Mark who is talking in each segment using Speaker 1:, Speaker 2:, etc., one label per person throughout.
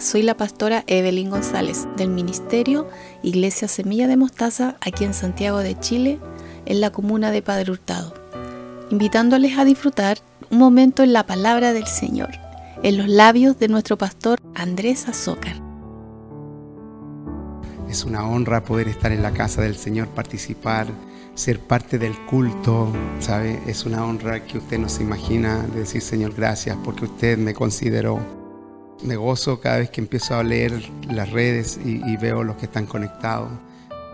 Speaker 1: soy la pastora Evelyn González del Ministerio Iglesia Semilla de Mostaza aquí en Santiago de Chile, en la comuna de Padre Hurtado, invitándoles a disfrutar un momento en la palabra del Señor, en los labios de nuestro pastor Andrés Azócar.
Speaker 2: Es una honra poder estar en la casa del Señor, participar, ser parte del culto, ¿sabe? Es una honra que usted no se imagina de decir, Señor, gracias porque usted me consideró me gozo cada vez que empiezo a leer las redes y, veo los que están conectados.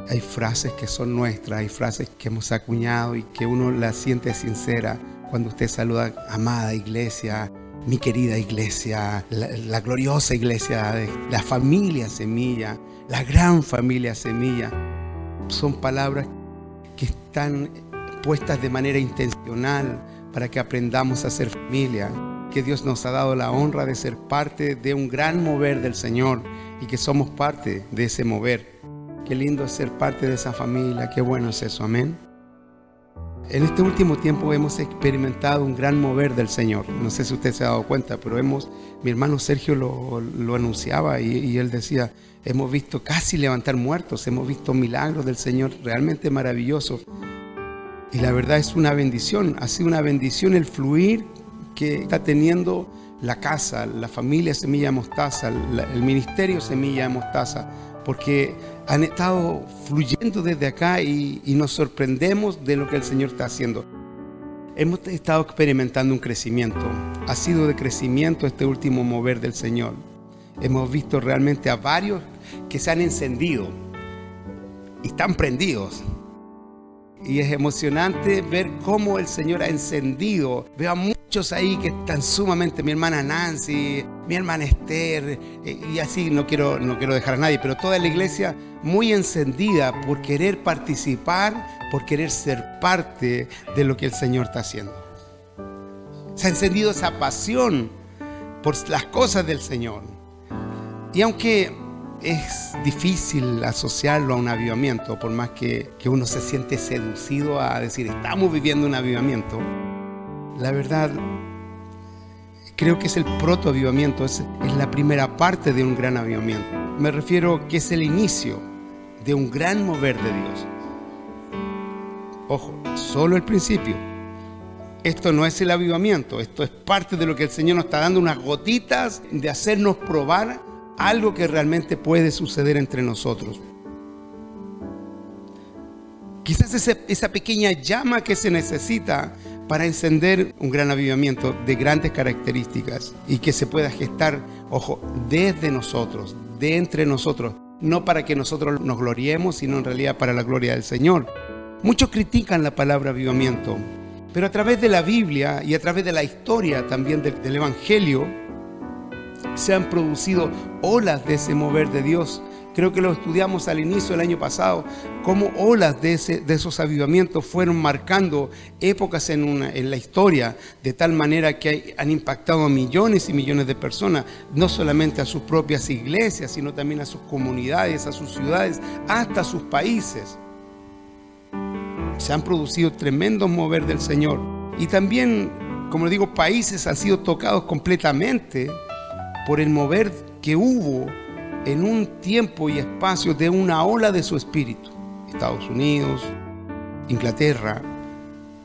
Speaker 2: Hay frases que son nuestras, hay frases que hemos acuñado y que uno las siente sincera cuando usted saluda, amada iglesia, mi querida iglesia, la, gloriosa iglesia, de la familia semilla, la gran familia semilla. Son palabras que están puestas de manera intencional para que aprendamos a ser familia que Dios nos ha dado la honra de ser parte de un gran mover del Señor y que somos parte de ese mover. Qué lindo es ser parte de esa familia, qué bueno es eso, amén. En este último tiempo hemos experimentado un gran mover del Señor. No sé si usted se ha dado cuenta, pero hemos, mi hermano Sergio lo, anunciaba y, y, él decía, hemos visto casi levantar muertos, hemos visto milagros del Señor realmente maravillosos. Y la verdad es una bendición, ha sido una bendición el fluir que está teniendo la casa, la familia Semilla Mostaza, el ministerio Semilla Mostaza, porque han estado fluyendo desde acá y, nos sorprendemos de lo que el Señor está haciendo. Hemos estado experimentando un crecimiento, ha sido de crecimiento este último mover del Señor. Hemos visto realmente a varios que se han encendido y están prendidos y es emocionante ver cómo el Señor ha encendido. Veo a muchos ahí que están sumamente, mi hermana Nancy, mi hermana Esther, eh, y así no quiero, no quiero dejar a nadie, pero toda la iglesia muy encendida por querer participar, por querer ser parte de lo que el Señor está haciendo. Se ha encendido esa pasión por las cosas del Señor. Y aunque es difícil asociarlo a un avivamiento, por más que, uno se siente seducido a decir, estamos viviendo un avivamiento. La verdad, creo que es el proto-avivamiento, es, es la primera parte de un gran avivamiento. Me refiero que es el inicio de un gran mover de Dios. Ojo, solo el principio. Esto no es el avivamiento, esto es parte de lo que el Señor nos está dando, unas gotitas de hacernos probar algo que realmente puede suceder entre nosotros. Quizás esa pequeña llama que se necesita para encender un gran avivamiento de grandes características y que se pueda gestar, ojo, desde nosotros, de entre nosotros, no para que nosotros nos gloriemos, sino en realidad para la gloria del Señor. Muchos critican la palabra avivamiento, pero a través de la Biblia y a través de la historia también del, del Evangelio, se han producido olas de ese mover de Dios. Creo que lo estudiamos al inicio del año pasado, cómo olas de, ese, de esos avivamientos fueron marcando épocas en, en la historia, de tal manera que han impactado a millones y millones de personas, no solamente a sus propias iglesias, sino también a sus comunidades, a sus ciudades, hasta sus países. Se han producido tremendos mover del Señor. Y también, como digo, países han sido tocados completamente por el mover que hubo en un tiempo y espacio de una ola de su espíritu. Estados Unidos, Inglaterra,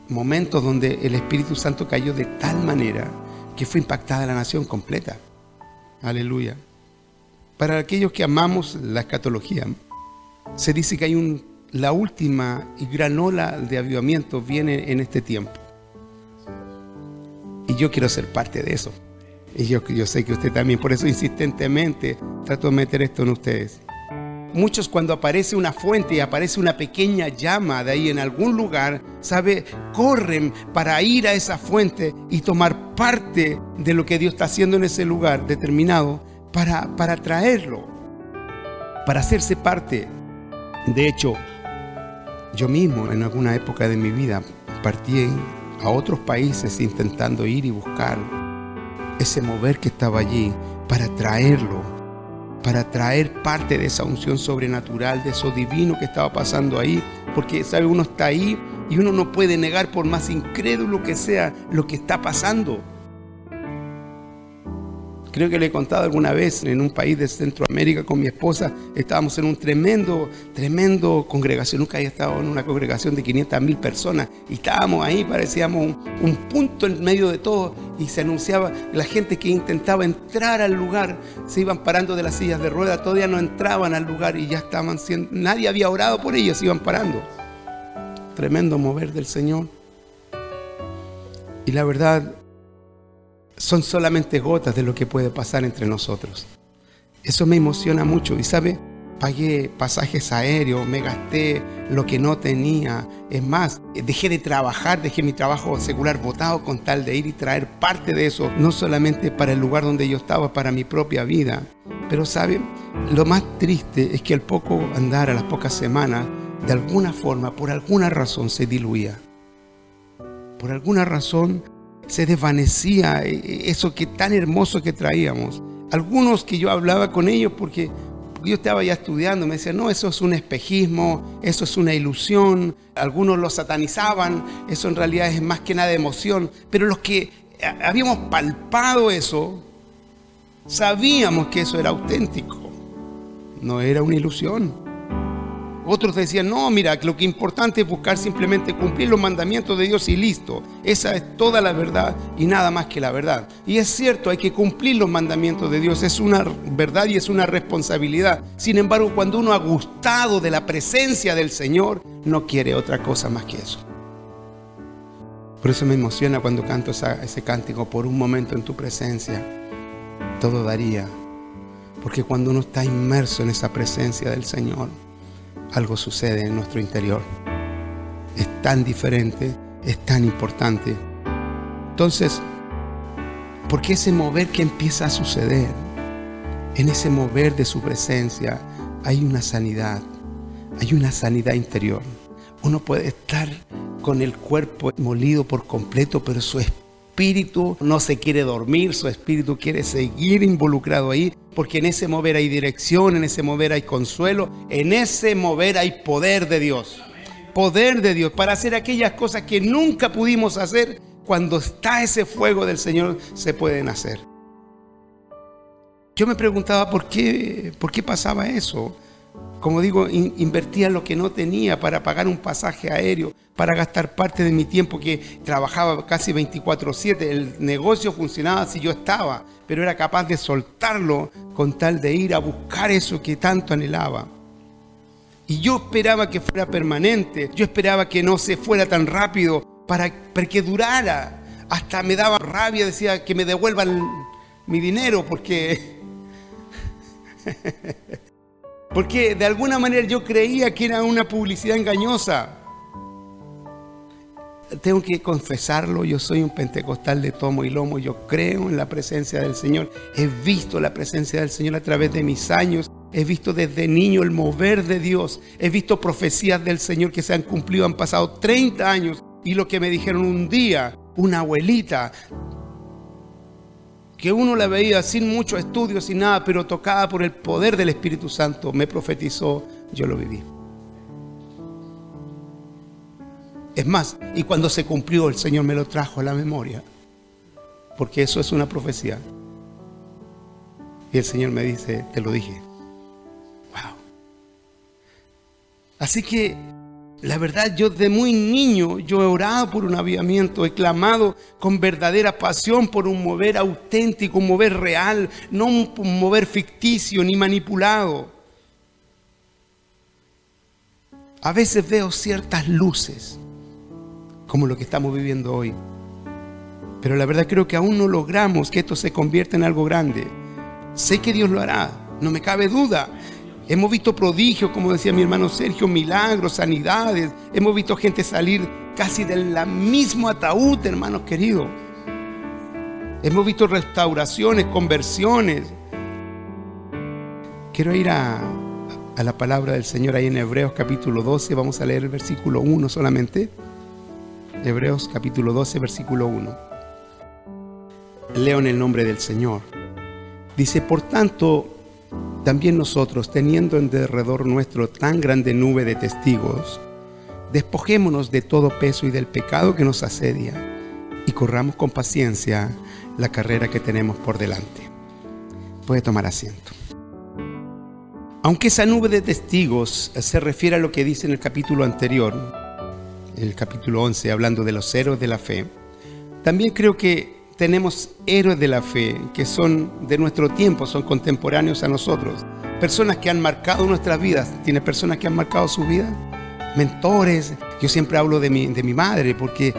Speaker 2: momentos donde el Espíritu Santo cayó de tal manera que fue impactada la nación completa. Aleluya. Para aquellos que amamos la escatología, se dice que hay un, la última y gran ola de avivamiento viene en este tiempo. Y yo quiero ser parte de eso. Y yo, yo sé que usted también, por eso insistentemente trato de meter esto en ustedes. Muchos cuando aparece una fuente y aparece una pequeña llama de ahí en algún lugar, ¿sabe? Corren para ir a esa fuente y tomar parte de lo que Dios está haciendo en ese lugar determinado para, para traerlo, para hacerse parte. De hecho, yo mismo en alguna época de mi vida partí a otros países intentando ir y buscar ese mover que estaba allí para traerlo, para traer parte de esa unción sobrenatural, de eso divino que estaba pasando ahí, porque sabe, uno está ahí y uno no puede negar por más incrédulo que sea lo que está pasando. Creo que le he contado alguna vez en un país de Centroamérica con mi esposa, estábamos en un tremendo, tremendo congregación. Nunca había estado en una congregación de 500 mil personas y estábamos ahí, parecíamos un, un, punto en medio de todo y se anunciaba la gente que intentaba entrar al lugar, se iban parando de las sillas de ruedas, todavía no entraban al lugar y ya estaban siendo, nadie había orado por ellos, se iban parando. Tremendo mover del Señor. Y la verdad, son solamente gotas de lo que puede pasar entre nosotros. Eso me emociona mucho y sabe, pagué pasajes aéreos, me gasté lo que no tenía. Es más, dejé de trabajar, dejé mi trabajo secular votado con tal de ir y traer parte de eso, no solamente para el lugar donde yo estaba, para mi propia vida. Pero sabe, lo más triste es que al poco andar, a las pocas semanas, de alguna forma, por alguna razón, se diluía. Por alguna razón se desvanecía eso que tan hermoso que traíamos. Algunos que yo hablaba con ellos porque yo estaba ya estudiando, me decían, no, eso es un espejismo, eso es una ilusión. Algunos lo satanizaban, eso en realidad es más que nada emoción. Pero los que habíamos palpado eso, sabíamos que eso era auténtico, no era una ilusión. Otros decían, no, mira, lo que es importante es buscar simplemente cumplir los mandamientos de Dios y listo. Esa es toda la verdad y nada más que la verdad. Y es cierto, hay que cumplir los mandamientos de Dios. Es una verdad y es una responsabilidad. Sin embargo, cuando uno ha gustado de la presencia del Señor, no quiere otra cosa más que eso. Por eso me emociona cuando canto ese cántico, por un momento en tu presencia, todo daría. Porque cuando uno está inmerso en esa presencia del Señor, algo sucede en nuestro interior. Es tan diferente, es tan importante. Entonces, ¿por qué ese mover que empieza a suceder? En ese mover de su presencia hay una sanidad, hay una sanidad interior. Uno puede estar con el cuerpo molido por completo, pero su espíritu no se quiere dormir, su espíritu quiere seguir involucrado ahí porque en ese mover hay dirección, en ese mover hay consuelo, en ese mover hay poder de Dios. Poder de Dios para hacer aquellas cosas que nunca pudimos hacer. Cuando está ese fuego del Señor se pueden hacer. Yo me preguntaba por qué, por qué pasaba eso como digo, invertía lo que no tenía para pagar un pasaje aéreo, para gastar parte de mi tiempo que trabajaba casi 24/7. El negocio funcionaba si yo estaba, pero era capaz de soltarlo con tal de ir a buscar eso que tanto anhelaba. Y yo esperaba que fuera permanente, yo esperaba que no se fuera tan rápido para, para que durara. Hasta me daba rabia, decía que me devuelvan mi dinero porque... Porque de alguna manera yo creía que era una publicidad engañosa. Tengo que confesarlo, yo soy un pentecostal de tomo y lomo, yo creo en la presencia del Señor, he visto la presencia del Señor a través de mis años, he visto desde niño el mover de Dios, he visto profecías del Señor que se han cumplido, han pasado 30 años y lo que me dijeron un día, una abuelita, que uno la veía sin mucho estudio, sin nada, pero tocada por el poder del Espíritu Santo, me profetizó, yo lo viví. Es más, y cuando se cumplió, el Señor me lo trajo a la memoria, porque eso es una profecía. Y el Señor me dice, te lo dije. Wow. Así que la verdad, yo de muy niño, yo he orado por un avivamiento, he clamado con verdadera pasión por un mover auténtico, un mover real, no un mover ficticio ni manipulado. A veces veo ciertas luces, como lo que estamos viviendo hoy. Pero la verdad creo que aún no logramos que esto se convierta en algo grande. Sé que Dios lo hará, no me cabe duda. Hemos visto prodigios, como decía mi hermano Sergio, milagros, sanidades. Hemos visto gente salir casi del mismo ataúd, hermanos queridos. Hemos visto restauraciones, conversiones. Quiero ir a, la palabra del Señor ahí en Hebreos capítulo 12. Vamos a leer el versículo 1 solamente. Hebreos capítulo 12, versículo 1. Leo en el nombre del Señor. Dice, por tanto, también nosotros, teniendo en derredor nuestro tan grande nube de testigos, despojémonos de todo peso y del pecado que nos asedia y corramos con paciencia la carrera que tenemos por delante. Puede tomar asiento. Aunque esa nube de testigos se refiere a lo que dice en el capítulo anterior, el capítulo 11, hablando de los héroes de la fe, también creo que tenemos héroes de la fe que son de nuestro tiempo, son contemporáneos a nosotros, personas que han marcado nuestras vidas. ¿Tiene personas que han marcado su vida? Mentores. Yo siempre hablo de mi, de mi madre porque,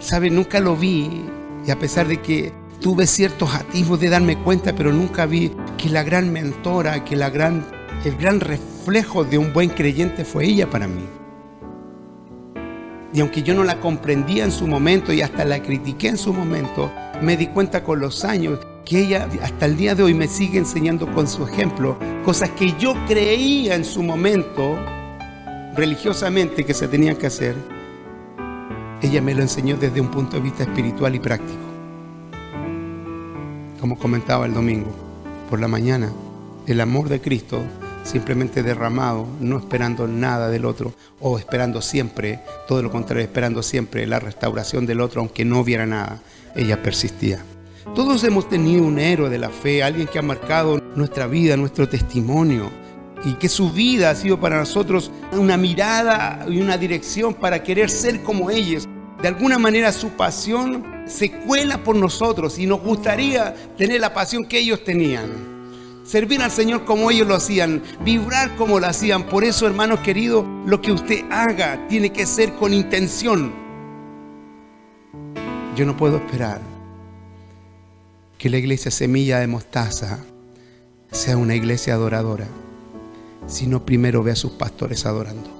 Speaker 2: ¿sabe? Nunca lo vi y a pesar de que tuve ciertos atisbos de darme cuenta, pero nunca vi que la gran mentora, que la gran, el gran reflejo de un buen creyente fue ella para mí. Y aunque yo no la comprendía en su momento y hasta la critiqué en su momento, me di cuenta con los años que ella hasta el día de hoy me sigue enseñando con su ejemplo cosas que yo creía en su momento religiosamente que se tenían que hacer. Ella me lo enseñó desde un punto de vista espiritual y práctico como comentaba el domingo, por la mañana, el amor de Cristo simplemente derramado, no esperando nada del otro, o esperando siempre, todo lo contrario, esperando siempre la restauración del otro, aunque no hubiera nada, ella persistía. Todos hemos tenido un héroe de la fe, alguien que ha marcado nuestra vida, nuestro testimonio, y que su vida ha sido para nosotros una mirada y una dirección para querer ser como ellos. De alguna manera su pasión se cuela por nosotros y nos gustaría tener la pasión que ellos tenían. Servir al Señor como ellos lo hacían, vibrar como lo hacían. Por eso, hermanos queridos, lo que usted haga tiene que ser con intención. Yo no puedo esperar que la iglesia Semilla de Mostaza sea una iglesia adoradora si no primero ve a sus pastores adorando,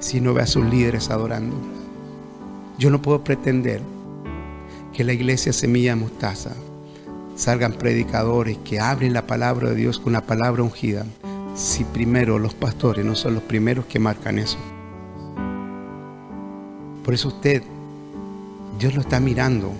Speaker 2: si no ve a sus líderes adorando. Yo no puedo pretender que la iglesia Semilla Mostaza salgan predicadores que abren la palabra de Dios con una palabra ungida, si primero los pastores no son los primeros que marcan eso. Por eso usted, Dios lo está mirando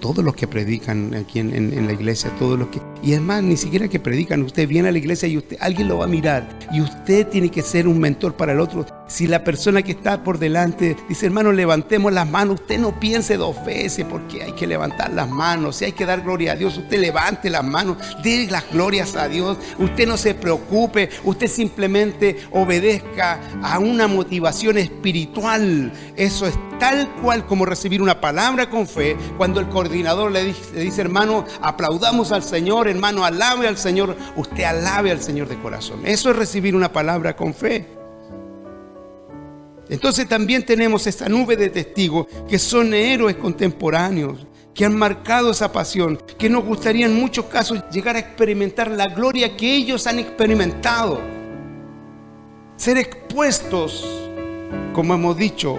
Speaker 2: todos los que predican aquí en, la iglesia, todos los que... Y es más, ni siquiera que predican, usted viene a la iglesia y usted, alguien lo va a mirar. Y usted tiene que ser un mentor para el otro. Si la persona que está por delante dice, hermano, levantemos las manos, usted no piense dos veces porque hay que levantar las manos. Si hay que dar gloria a Dios, usted levante las manos, dé las glorias a Dios. Usted no se preocupe, usted simplemente obedezca a una motivación espiritual. Eso es tal cual como recibir una palabra con fe cuando el coordinador le dice, hermano, aplaudamos al Señor, hermano, alabe al Señor, usted alabe al Señor de corazón. Eso es recibir una palabra con fe. Entonces también tenemos esta nube de testigos que son héroes contemporáneos, que han marcado esa pasión, que nos gustaría en muchos casos llegar a experimentar la gloria que ellos han experimentado. Ser expuestos, como hemos dicho,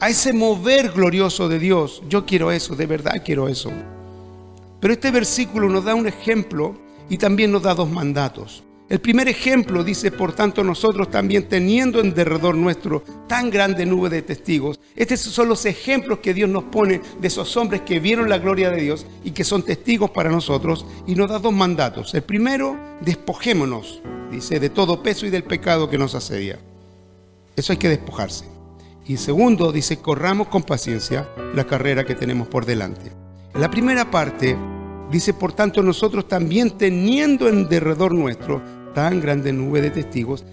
Speaker 2: a ese mover glorioso de Dios. Yo quiero eso, de verdad quiero eso. Pero este versículo nos da un ejemplo y también nos da dos mandatos. El primer ejemplo dice, por tanto, nosotros también teniendo en derredor nuestro tan grande nube de testigos. Estos son los ejemplos que Dios nos pone de esos hombres que vieron la gloria de Dios y que son testigos para nosotros y nos da dos mandatos. El primero, despojémonos, dice, de todo peso y del pecado que nos asedia. Eso hay que despojarse. Y segundo, dice, corramos con paciencia la carrera que tenemos por delante. La primera parte dice, por tanto, nosotros también teniendo en derredor nuestro tan grande nube de testigos.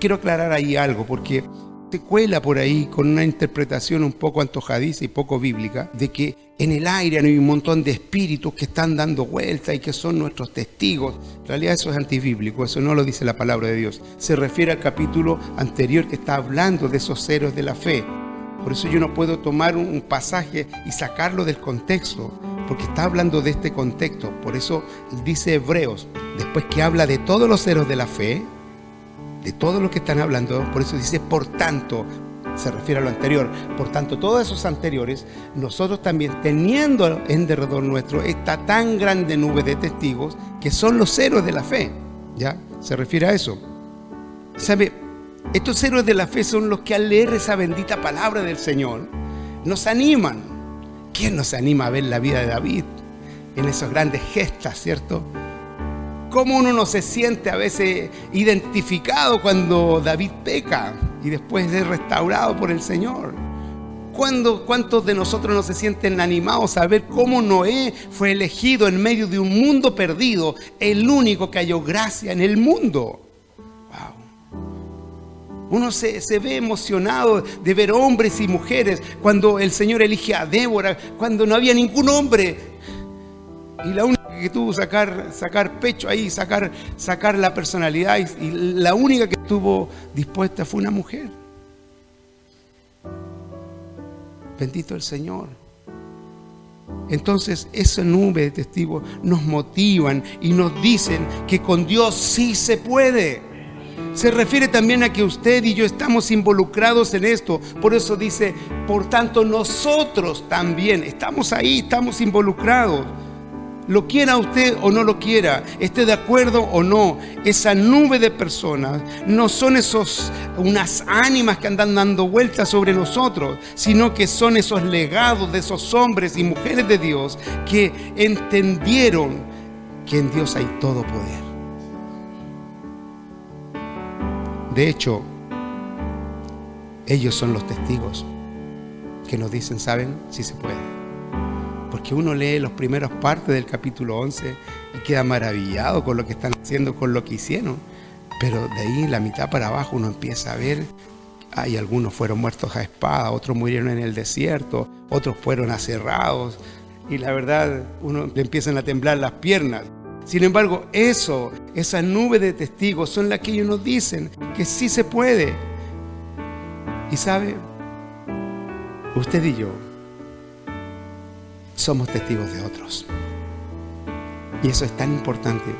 Speaker 2: Quiero aclarar ahí algo, porque se cuela por ahí con una interpretación un poco antojadiza y poco bíblica de que en el aire hay un montón de espíritus que están dando vuelta y que son nuestros testigos. En realidad eso es antibíblico, eso no lo dice la palabra de Dios. Se refiere al capítulo anterior que está hablando de esos héroes de la fe. Por eso yo no puedo tomar un pasaje y sacarlo del contexto, porque está hablando de este contexto. Por eso dice Hebreos, después que habla de todos los héroes de la fe, de todo lo que están hablando, por eso dice, por tanto, se refiere a lo anterior, por tanto, todos esos anteriores, nosotros también teniendo en derredor nuestro esta tan grande nube de testigos que son los héroes de la fe, ¿ya? Se refiere a eso. ¿Sabe? Estos héroes de la fe son los que al leer esa bendita palabra del Señor nos animan. ¿Quién nos anima a ver la vida de David en esas grandes gestas, cierto? cómo uno no se siente a veces identificado cuando David peca y después es restaurado por el Señor. ¿Cuántos de nosotros no se sienten animados a ver cómo Noé fue elegido en medio de un mundo perdido, el único que halló gracia en el mundo? Uno se, se, ve emocionado de ver hombres y mujeres cuando el Señor elige a Débora, cuando no había ningún hombre. Y la única que tuvo sacar, sacar pecho ahí, sacar, sacar la personalidad, y la única que estuvo dispuesta fue una mujer. Bendito el Señor. Entonces esa nube de testigos nos motivan y nos dicen que con Dios sí se puede. Se refiere también a que usted y yo estamos involucrados en esto. Por eso dice, por tanto nosotros también estamos ahí, estamos involucrados. Lo quiera usted o no lo quiera, esté de acuerdo o no, esa nube de personas no son esos unas ánimas que andan dando vueltas sobre nosotros, sino que son esos legados de esos hombres y mujeres de Dios que entendieron que en Dios hay todo poder. De hecho, ellos son los testigos que nos dicen, ¿saben? Si se puede porque uno lee los primeros partes del capítulo 11 y queda maravillado con lo que están haciendo, con lo que hicieron. Pero de ahí, la mitad para abajo, uno empieza a ver, hay algunos fueron muertos a espada, otros murieron en el desierto, otros fueron aserrados. Y la verdad, uno le empiezan a temblar las piernas. Sin embargo, eso, esa nube de testigos son las que ellos nos dicen que sí se puede. Y sabe, usted y yo somos testigos de otros. Y eso es tan importante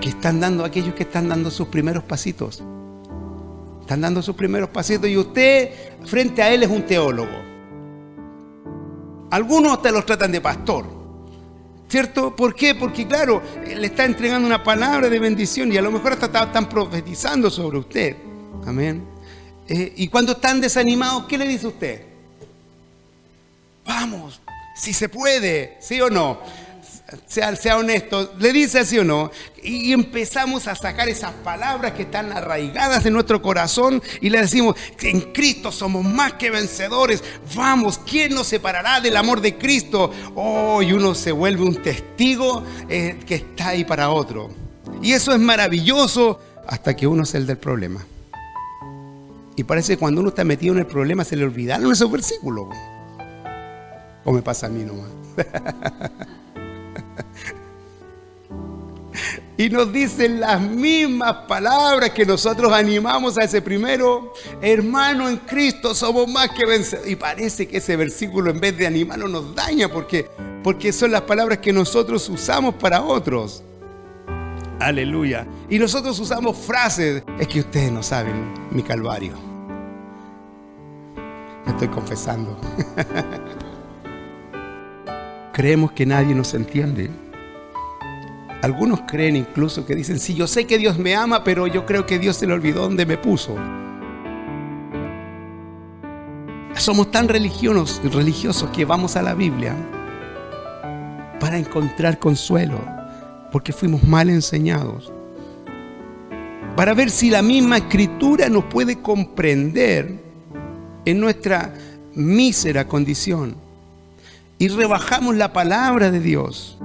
Speaker 2: que están dando aquellos que están dando sus primeros pasitos. Están dando sus primeros pasitos y usted frente a él es un teólogo. Algunos te los tratan de pastor. ¿Cierto? ¿Por qué? Porque claro, le está entregando una palabra de bendición y a lo mejor hasta están profetizando sobre usted. Amén. Eh, y cuando están desanimados, ¿qué le dice usted? Vamos, si se puede, ¿sí o no? Sea, sea, honesto, le dice sí o no, y empezamos a sacar esas palabras que están arraigadas en nuestro corazón y le decimos, en Cristo somos más que vencedores, vamos, ¿quién nos separará del amor de Cristo? Oh, y uno se vuelve un testigo eh, que está ahí para otro. Y eso es maravilloso hasta que uno es el del problema. Y parece que cuando uno está metido en el problema se le olvidaron esos versículos. ¿O me pasa a mí nomás? y nos dicen las mismas palabras que nosotros animamos a ese primero, hermano en Cristo, somos más que vencedores. Y parece que ese versículo en vez de animarnos nos daña porque, porque son las palabras que nosotros usamos para otros. Aleluya. Y nosotros usamos frases, es que ustedes no saben mi calvario. Me estoy confesando. creemos que nadie nos entiende. Algunos creen incluso que dicen, sí, yo sé que Dios me ama, pero yo creo que Dios se le olvidó donde me puso. Somos tan religiosos, religiosos que vamos a la Biblia para encontrar consuelo, porque fuimos mal enseñados. Para ver si la misma escritura nos puede comprender en nuestra mísera condición y rebajamos la palabra de Dios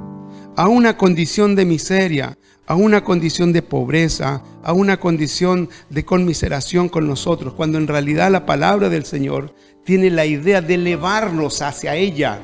Speaker 2: a una condición de miseria, a una condición de pobreza, a una condición de conmiseración con nosotros, cuando en realidad la palabra del Señor tiene la idea de elevarnos hacia ella.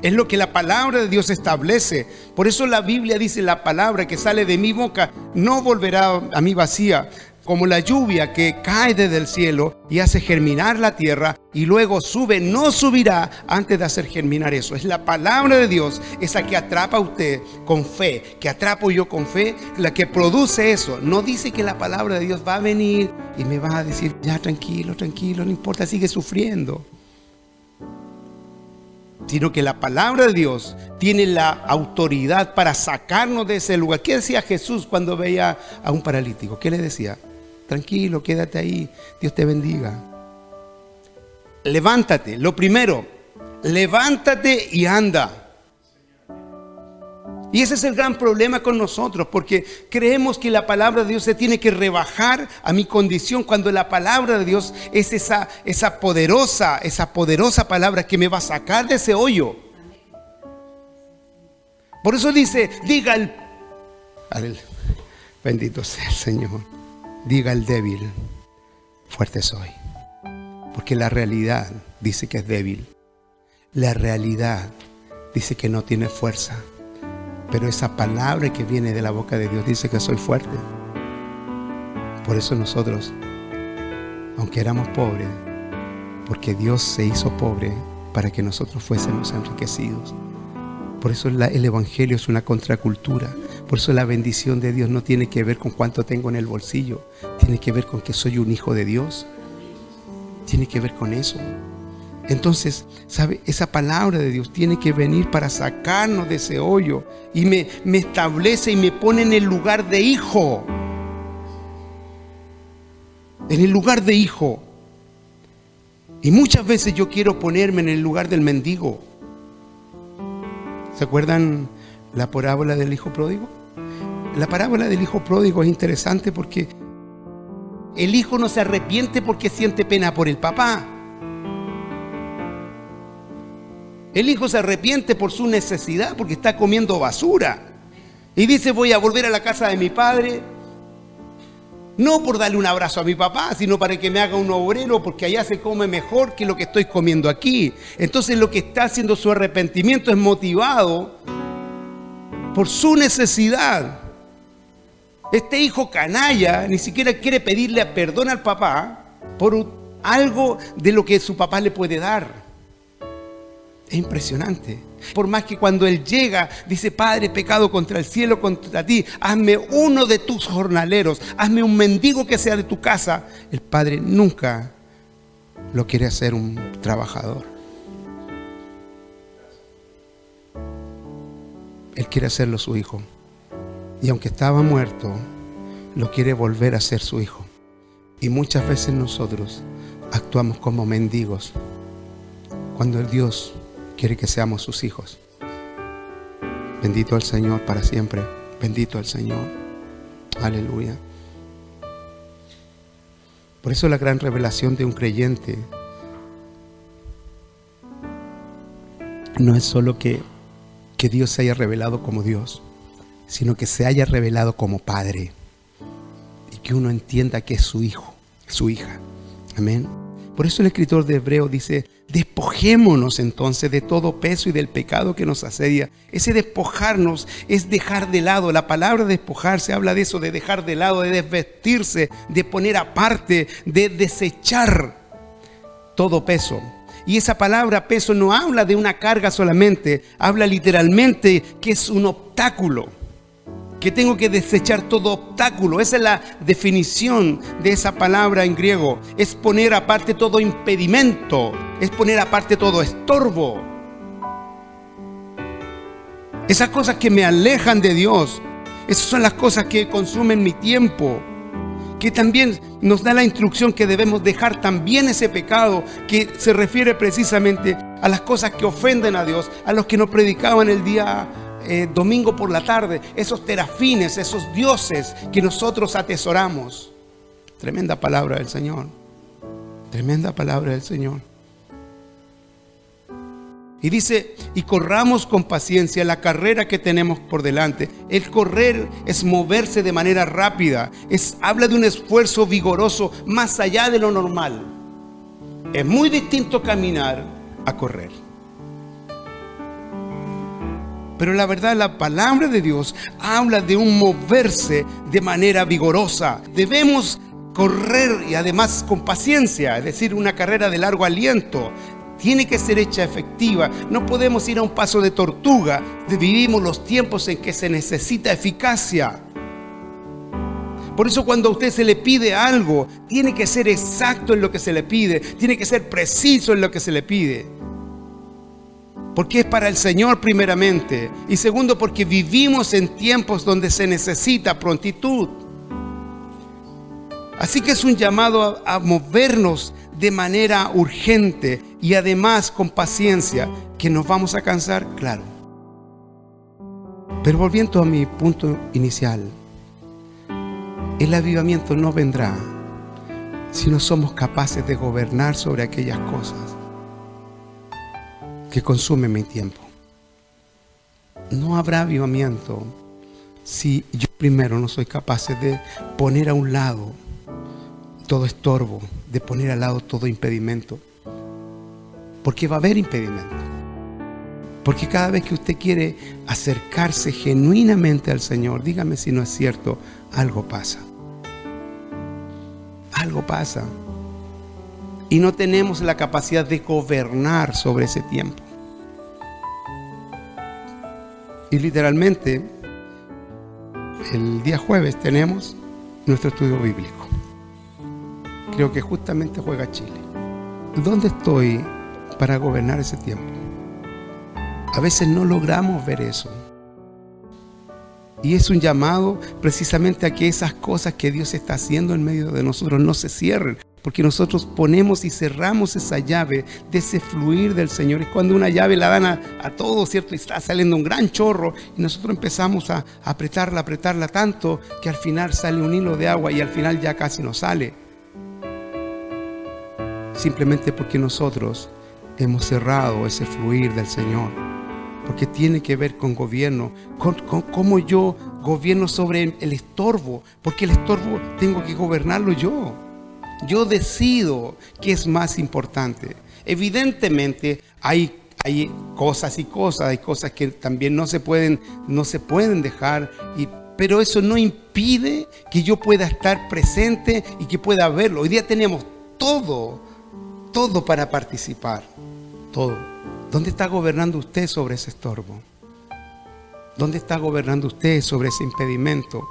Speaker 2: Es lo que la palabra de Dios establece. Por eso la Biblia dice, la palabra que sale de mi boca no volverá a mí vacía, como la lluvia que cae desde el cielo y hace germinar la tierra y luego sube, no subirá antes de hacer germinar eso. Es la palabra de Dios, esa que atrapa a usted con fe, que atrapo yo con fe, la que produce eso. No dice que la palabra de Dios va a venir y me va a decir, ya tranquilo, tranquilo, no importa, sigue sufriendo sino que la palabra de Dios tiene la autoridad para sacarnos de ese lugar. ¿Qué decía Jesús cuando veía a un paralítico? ¿Qué le decía? Tranquilo, quédate ahí. Dios te bendiga. Levántate. Lo primero, levántate y anda. Y ese es el gran problema con nosotros, porque creemos que la palabra de Dios se tiene que rebajar a mi condición cuando la palabra de Dios es esa, esa poderosa, esa poderosa palabra que me va a sacar de ese hoyo. Por eso dice, diga el, bendito sea el Señor, diga el débil, fuerte soy. Porque la realidad dice que es débil. La realidad dice que no tiene fuerza. Pero esa palabra que viene de la boca de Dios dice que soy fuerte. Por eso nosotros, aunque éramos pobres, porque Dios se hizo pobre para que nosotros fuésemos enriquecidos. Por eso el Evangelio es una contracultura. Por eso la bendición de Dios no tiene que ver con cuánto tengo en el bolsillo. Tiene que ver con que soy un hijo de Dios. Tiene que ver con eso. Entonces, ¿sabe? Esa palabra de Dios tiene que venir para sacarnos de ese hoyo y me, me establece y me pone en el lugar de hijo. En el lugar de hijo. Y muchas veces yo quiero ponerme en el lugar del mendigo. ¿Se acuerdan la parábola del hijo pródigo? La parábola del hijo pródigo es interesante porque el hijo no se arrepiente porque siente pena por el papá. El hijo se arrepiente por su necesidad porque está comiendo basura. Y dice, voy a volver a la casa de mi padre. No por darle un abrazo a mi papá, sino para que me haga un obrero, porque allá se come mejor que lo que estoy comiendo aquí. Entonces lo que está haciendo su arrepentimiento es motivado por su necesidad. Este hijo canalla ni siquiera quiere pedirle perdón al papá por algo de lo que su papá le puede dar. Es impresionante. Por más que cuando él llega, dice, Padre, pecado contra el cielo, contra ti, hazme uno de tus jornaleros, hazme un mendigo que sea de tu casa. El Padre nunca lo quiere hacer un trabajador. Él quiere hacerlo su hijo. Y aunque estaba muerto, lo quiere volver a ser su hijo. Y muchas veces nosotros actuamos como mendigos cuando el Dios quiere que seamos sus hijos. Bendito al Señor para siempre. Bendito al Señor. Aleluya. Por eso la gran revelación de un creyente no es solo que, que Dios se haya revelado como Dios sino que se haya revelado como Padre y que uno entienda que es su hijo, su hija. Amén. Por eso el escritor de Hebreo dice, despojémonos entonces de todo peso y del pecado que nos asedia. Ese despojarnos es dejar de lado. La palabra despojarse habla de eso, de dejar de lado, de desvestirse, de poner aparte, de desechar todo peso. Y esa palabra peso no habla de una carga solamente, habla literalmente que es un obstáculo que tengo que desechar todo obstáculo. Esa es la definición de esa palabra en griego. Es poner aparte todo impedimento, es poner aparte todo estorbo. Esas cosas que me alejan de Dios, esas son las cosas que consumen mi tiempo. Que también nos da la instrucción que debemos dejar también ese pecado que se refiere precisamente a las cosas que ofenden a Dios, a los que nos predicaban el día eh, domingo por la tarde, esos terafines, esos dioses que nosotros atesoramos. Tremenda palabra del Señor. Tremenda palabra del Señor. Y dice, y corramos con paciencia la carrera que tenemos por delante. El correr es moverse de manera rápida. Es, habla de un esfuerzo vigoroso más allá de lo normal. Es muy distinto caminar a correr. Pero la verdad, la palabra de Dios habla de un moverse de manera vigorosa. Debemos correr y además con paciencia, es decir, una carrera de largo aliento. Tiene que ser hecha efectiva. No podemos ir a un paso de tortuga. Vivimos los tiempos en que se necesita eficacia. Por eso cuando a usted se le pide algo, tiene que ser exacto en lo que se le pide, tiene que ser preciso en lo que se le pide porque es para el Señor primeramente. Y segundo, porque vivimos en tiempos donde se necesita prontitud. Así que es un llamado a, movernos de manera urgente y además con paciencia. ¿Que nos vamos a cansar? Claro. Pero volviendo a mi punto inicial, el avivamiento no vendrá si no somos capaces de gobernar sobre aquellas cosas que consumen mi tiempo. No habrá avivamiento si yo primero no soy capaz de poner a un lado todo estorbo, de poner al lado todo impedimento. Porque va a haber impedimento. Porque cada vez que usted quiere acercarse genuinamente al Señor, dígame si no es cierto, algo pasa. Algo pasa. Y no tenemos la capacidad de gobernar sobre ese tiempo. Y literalmente, el día jueves tenemos nuestro estudio bíblico. Creo que justamente juega Chile. ¿Dónde estoy para gobernar ese tiempo? A veces no logramos ver eso. Y es un llamado precisamente a que esas cosas que Dios está haciendo en medio de nosotros no se cierren, porque nosotros ponemos y cerramos esa llave de ese fluir del Señor. Es cuando una llave la dan a, a todo, ¿cierto? Y está saliendo un gran chorro y nosotros empezamos a, apretarla, apretarla tanto que al final sale un hilo de agua y al final ya casi no sale. Simplemente porque nosotros hemos cerrado ese fluir del Señor. Porque tiene que ver con gobierno, con, cómo yo gobierno sobre el estorbo, porque el estorbo tengo que gobernarlo yo. Yo decido qué es más importante. Evidentemente hay, hay cosas y cosas, hay cosas que también no se pueden, no se pueden dejar, pero eso no impide que yo pueda estar presente y que pueda verlo. Hoy día tenemos todo, todo para participar, todo. ¿Dónde está gobernando usted sobre ese estorbo? ¿Dónde está gobernando usted sobre ese impedimento?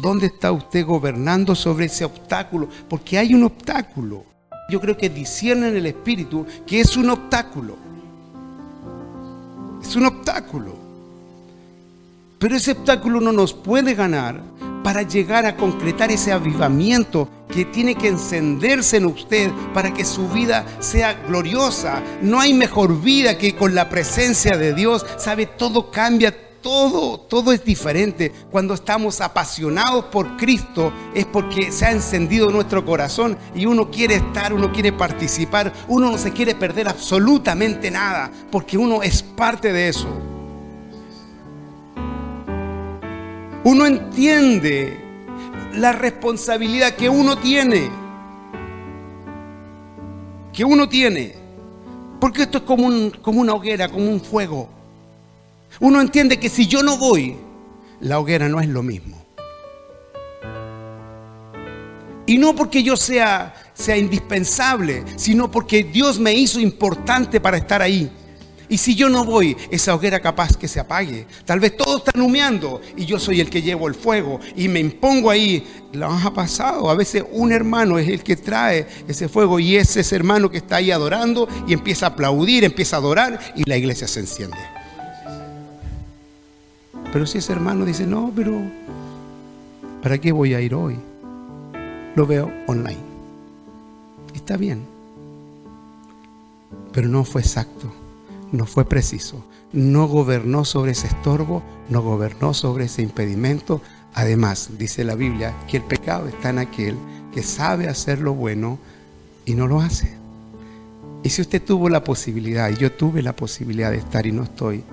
Speaker 2: ¿Dónde está usted gobernando sobre ese obstáculo? Porque hay un obstáculo. Yo creo que discierne en el Espíritu que es un obstáculo. Es un obstáculo. Pero ese obstáculo no nos puede ganar para llegar a concretar ese avivamiento que tiene que encenderse en usted para que su vida sea gloriosa. No hay mejor vida que con la presencia de Dios. Sabe, todo cambia, todo, todo es diferente. Cuando estamos apasionados por Cristo es porque se ha encendido nuestro corazón y uno quiere estar, uno quiere participar, uno no se quiere perder absolutamente nada, porque uno es parte de eso. Uno entiende la responsabilidad que uno tiene. Que uno tiene. Porque esto es como, un, como una hoguera, como un fuego. Uno entiende que si yo no voy, la hoguera no es lo mismo. Y no porque yo sea, sea indispensable, sino porque Dios me hizo importante para estar ahí. Y si yo no voy, esa hoguera capaz que se apague. Tal vez todos están humeando y yo soy el que llevo el fuego y me impongo ahí. Lo ha pasado. A veces un hermano es el que trae ese fuego y es ese hermano que está ahí adorando y empieza a aplaudir, empieza a adorar y la iglesia se enciende. Pero si ese hermano dice, no, pero ¿para qué voy a ir hoy? Lo veo online. Está bien. Pero no fue exacto no fue preciso, no gobernó sobre ese estorbo, no gobernó sobre ese impedimento. Además, dice la Biblia que el pecado está en aquel que sabe hacer lo bueno y no lo hace. Y si usted tuvo la posibilidad, y yo tuve la posibilidad de estar y no estoy,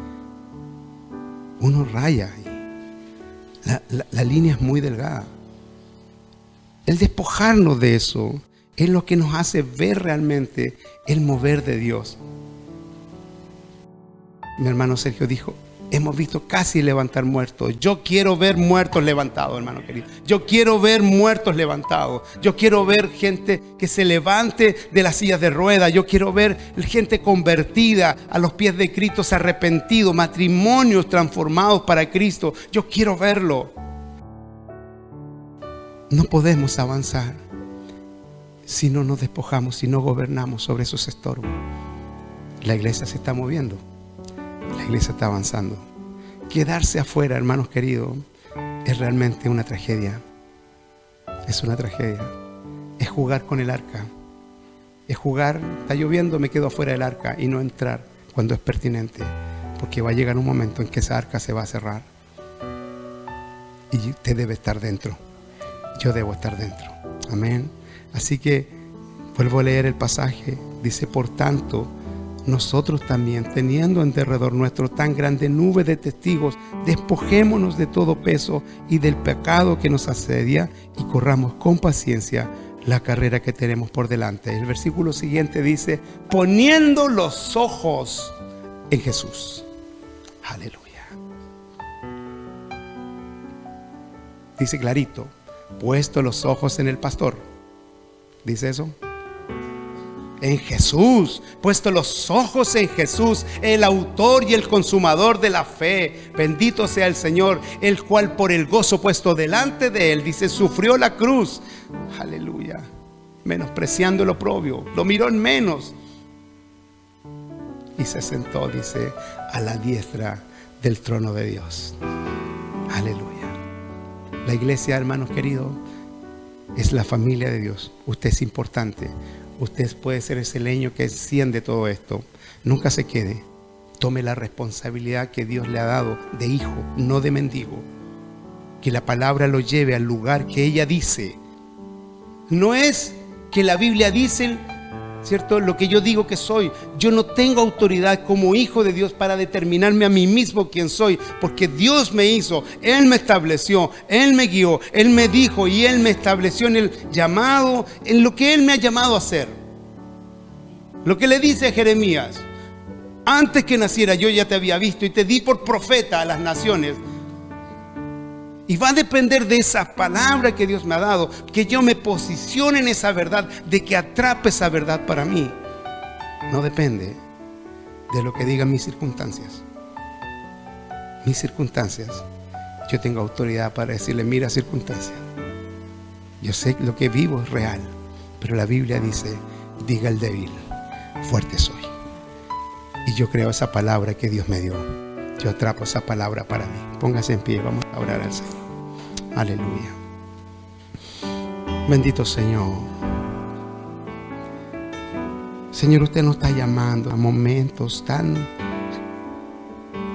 Speaker 2: uno raya la línea es muy delgada. El despojarnos de eso es lo que nos hace ver realmente el mover de Dios mi hermano Sergio dijo, hemos visto casi levantar muertos. Yo quiero ver muertos levantados, hermano querido. Yo quiero ver muertos levantados. Yo quiero ver gente que se levante de las sillas de ruedas. Yo quiero ver gente convertida a los pies de Cristo, arrepentido, matrimonios transformados para Cristo. Yo quiero verlo. No podemos avanzar si no nos despojamos, si no gobernamos sobre esos estorbos. La iglesia se está moviendo. La iglesia está avanzando. Quedarse afuera, hermanos queridos, es realmente una tragedia. Es una tragedia. Es jugar con el arca. Es jugar, está lloviendo, me quedo afuera del arca y no entrar cuando es pertinente. Porque va a llegar un momento en que esa arca se va a cerrar. y usted debe estar dentro. Yo debo estar dentro. Amén. Así que vuelvo a leer el pasaje. Dice, por tanto, nosotros también, teniendo en derredor nuestro tan grande nube de testigos, despojémonos de todo peso y del pecado que nos asedia y corramos con paciencia la carrera que tenemos por delante. El versículo siguiente dice, poniendo los ojos en Jesús. Aleluya. Dice clarito, puesto los ojos en el pastor. ¿Dice eso? En Jesús, puesto los ojos en Jesús, el autor y el consumador de la fe. Bendito sea el Señor, el cual por el gozo puesto delante de él, dice, sufrió la cruz. Aleluya. Menospreciando lo propio, lo miró en menos. Y se sentó, dice, a la diestra del trono de Dios. Aleluya. La iglesia, hermanos queridos, es la familia de Dios. Usted es importante. Usted puede ser ese leño que enciende todo esto. Nunca se quede. Tome la responsabilidad que Dios le ha dado de hijo, no de mendigo. Que la palabra lo lleve al lugar que ella dice. No es que la Biblia dice ¿cierto? Lo que yo digo que soy. Yo no tengo autoridad como hijo de Dios para determinarme a mí mismo quién soy, porque Dios me hizo, Él me estableció, Él me guió, Él me dijo y Él me estableció en el llamado, en lo que Él me ha llamado a hacer. Lo que le dice a Jeremías, antes que naciera yo ya te había visto y te di por profeta a las naciones. Y va a depender de esa palabra que Dios me ha dado, que yo me posicione en esa verdad, de que atrape esa verdad para mí. No depende de lo que digan mis circunstancias. Mis circunstancias, yo tengo autoridad para decirle, mira circunstancias. Yo sé que lo que vivo es real, pero la Biblia dice, diga el débil, fuerte soy. Y yo creo esa palabra que Dios me dio. Yo atrapo esa palabra para mí. Póngase en pie, vamos a orar al Señor. Aleluya. Bendito Señor. Señor, usted nos está llamando a momentos tan,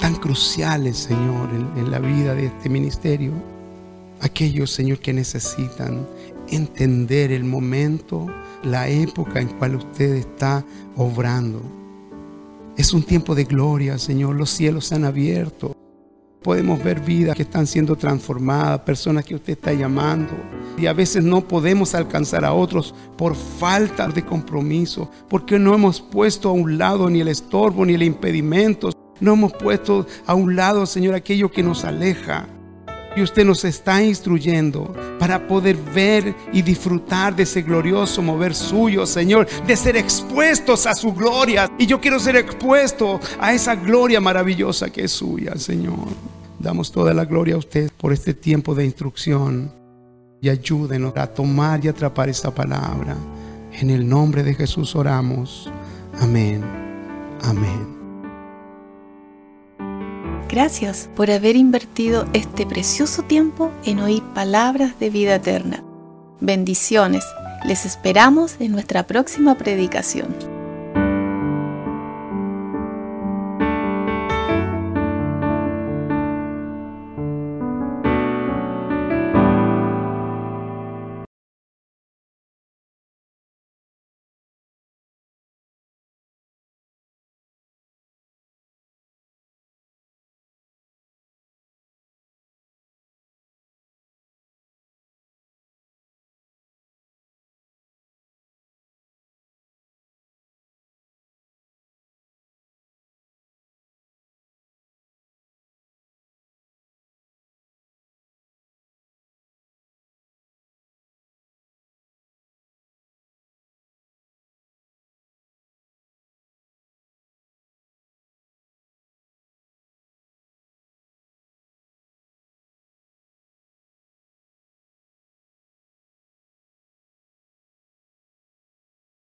Speaker 2: tan cruciales, Señor, en, en la vida de este ministerio. Aquellos, Señor, que necesitan entender el momento, la época en cual usted está obrando. Es un tiempo de gloria, Señor. Los cielos se han abierto. Podemos ver vidas que están siendo transformadas, personas que usted está llamando. Y a veces no podemos alcanzar a otros por falta de compromiso, porque no hemos puesto a un lado ni el estorbo ni el impedimento. No hemos puesto a un lado, Señor, aquello que nos aleja. Y usted nos está instruyendo para poder ver y disfrutar de ese glorioso mover suyo, Señor, de ser expuestos a su gloria. Y yo quiero ser expuesto a esa gloria maravillosa que es suya, Señor. Damos toda la gloria a usted por este tiempo de instrucción y ayúdenos a tomar y atrapar esta palabra. En el nombre de Jesús oramos. Amén. Amén.
Speaker 1: Gracias por haber invertido este precioso tiempo en oír palabras de vida eterna. Bendiciones. Les esperamos en nuestra próxima predicación.